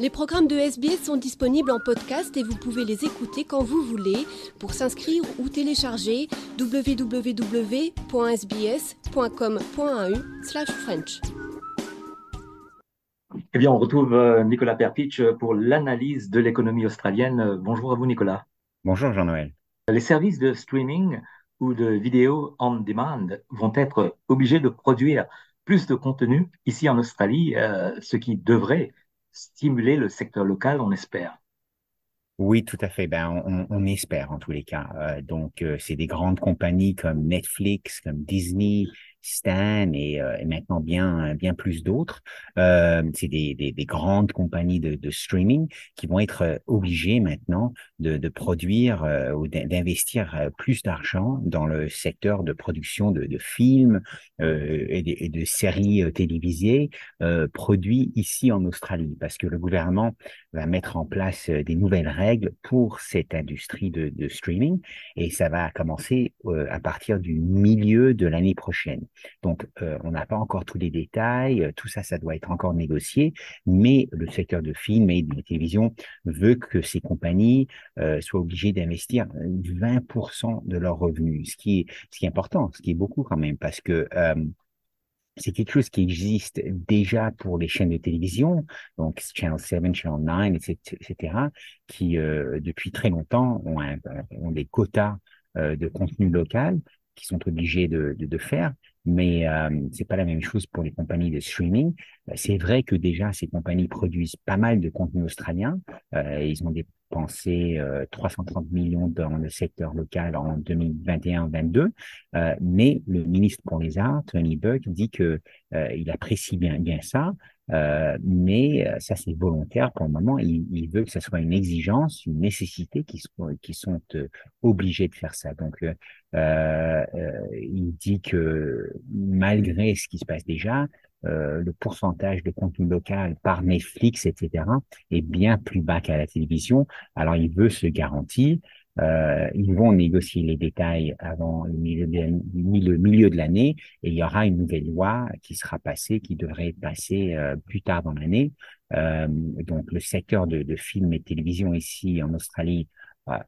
Les programmes de SBS sont disponibles en podcast et vous pouvez les écouter quand vous voulez. Pour s'inscrire ou télécharger, www.sbs.com.au/french. Eh bien, on retrouve euh, Nicolas Perpich pour l'analyse de l'économie australienne. Bonjour à vous, Nicolas. Bonjour, Jean-Noël. Les services de streaming ou de vidéo on demand vont être obligés de produire plus de contenu ici en Australie, euh, ce qui devrait stimuler le secteur local, on espère. Oui, tout à fait. Ben, on, espère en tous les cas. Euh, donc, euh, c'est des grandes compagnies comme Netflix, comme Disney, Stan et, euh, et maintenant bien bien plus d'autres. Euh, c'est des, des, des, grandes compagnies de, de, streaming qui vont être euh, obligées maintenant de, de produire euh, ou d'investir euh, plus d'argent dans le secteur de production de, de films et de, et, de, séries télévisées produits ici en Australie, parce que le gouvernement va mettre en place des nouvelles règles pour cette industrie de streaming et ça va commencer à partir du milieu de l'année prochaine. Donc, euh, on n'a pas encore tous les détails, euh, tout ça, ça doit être encore négocié, mais le secteur de film et de télévision veut que ces compagnies euh, soient obligées d'investir 20% de leurs revenus, ce qui, est, important, ce qui est beaucoup quand même, parce que c'est quelque chose qui existe déjà pour les chaînes de télévision, donc Channel 7, Channel 9, etc., qui depuis très longtemps ont, des quotas de contenu local qui sont obligés de faire mais euh, c'est pas la même chose pour les compagnies de streaming. Euh, c'est vrai que déjà ces compagnies produisent pas mal de contenu australien. Euh, ils ont dépensé euh, 330 millions dans le secteur local en 2021-22, euh, mais le ministre pour les Arts, Tony Burke, dit que euh, il apprécie bien ça. Euh, mais ça, c'est volontaire pour le moment. Il, il, veut que ça soit une exigence, une nécessité qui sont, qui sont obligés de faire ça. Donc, il dit que malgré ce qui se passe déjà, le pourcentage de contenu local par Netflix, etc., est bien plus bas qu'à la télévision. Alors, il veut se garantir. Euh, ils vont négocier les détails avant le milieu de, l'année et il y aura une nouvelle loi qui sera passée, qui devrait passée euh, plus tard dans l'année. Euh, donc le secteur de, de film et de télévision ici en Australie euh,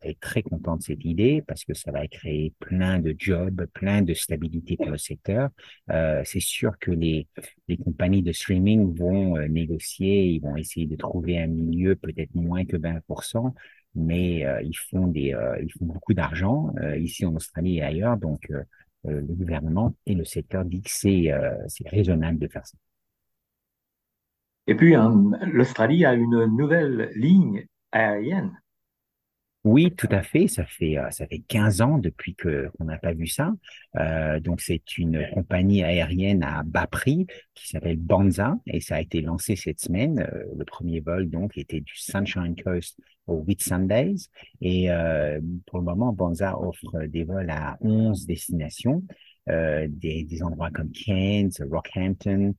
est très content de cette idée parce que ça va créer plein de jobs, plein de stabilité pour le secteur. Euh, c'est sûr que les, les compagnies de streaming vont euh, négocier, ils vont essayer de trouver un milieu peut-être moins que 20%, mais euh, ils font des, euh, ils font beaucoup d'argent euh, ici en Australie et ailleurs, donc le gouvernement et le secteur disent que c'est c'est raisonnable de faire ça. Et puis, l'Australie a une nouvelle ligne aérienne oui, tout à fait. Ça fait euh, ça fait 15 ans depuis que qu'on n'a pas vu ça. Euh, donc c'est une compagnie aérienne à bas prix qui s'appelle Banza et ça a été lancé cette semaine. Euh, le premier vol donc était du Sunshine Coast au Whitsundays et euh, pour le moment Banza offre des vols à 11 destinations. Euh, des, des endroits comme Cairns, Rockhampton,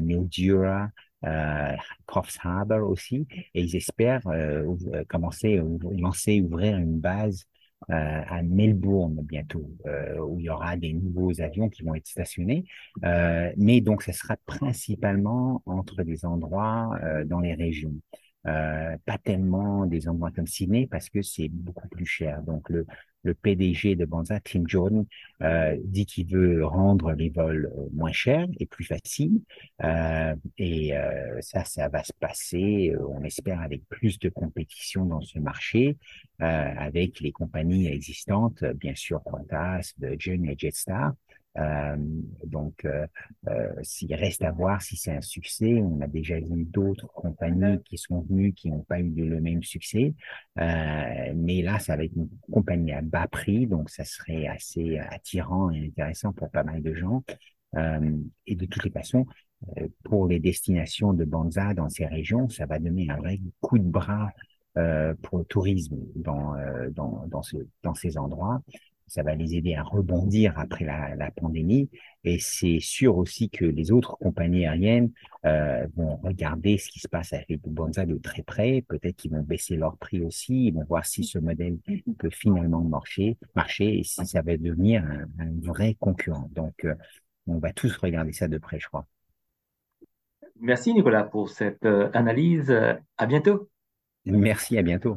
Mildura, euh, Crofts Harbour aussi, et ils espèrent euh, euh commencer, lancer, ouvrir une base euh, à Melbourne bientôt, euh, où il y aura des nouveaux avions qui vont être stationnés. Euh, mais donc, ce sera principalement entre des endroits dans les régions. Pas tellement des endroits comme Sydney parce que c'est beaucoup plus cher. Donc, le, PDG de Banza, Tim Jordan, euh, dit qu'il veut rendre les vols euh, moins chers et plus faciles. Euh, et euh, ça, ça va se passer, euh, on espère, avec plus de compétition dans ce marché, euh, avec les compagnies existantes, bien sûr Qantas, Virgin et Jetstar. Euh, donc, euh, euh, s'il reste à voir si c'est un succès, on a déjà vu d'autres compagnies qui sont venues qui n'ont pas eu le même succès, euh, mais là, ça va être une compagnie à bas prix, donc ça serait assez attirant et intéressant pour pas mal de gens. Et de toutes les façons, pour les destinations de Banza dans ces régions, ça va donner un vrai coup de bras pour le tourisme dans, dans, dans ces endroits ça va les aider à rebondir après la, la pandémie. Et c'est sûr aussi que les autres compagnies aériennes euh, vont regarder ce qui se passe avec Bonza de très près. Peut-être qu'ils vont baisser leur prix aussi. Ils vont voir si ce modèle peut finalement marcher, marcher et si ça va devenir un, un vrai concurrent. Donc, euh, on va tous regarder ça de près, je crois. Merci Nicolas pour cette euh, analyse. À bientôt. Merci, à bientôt.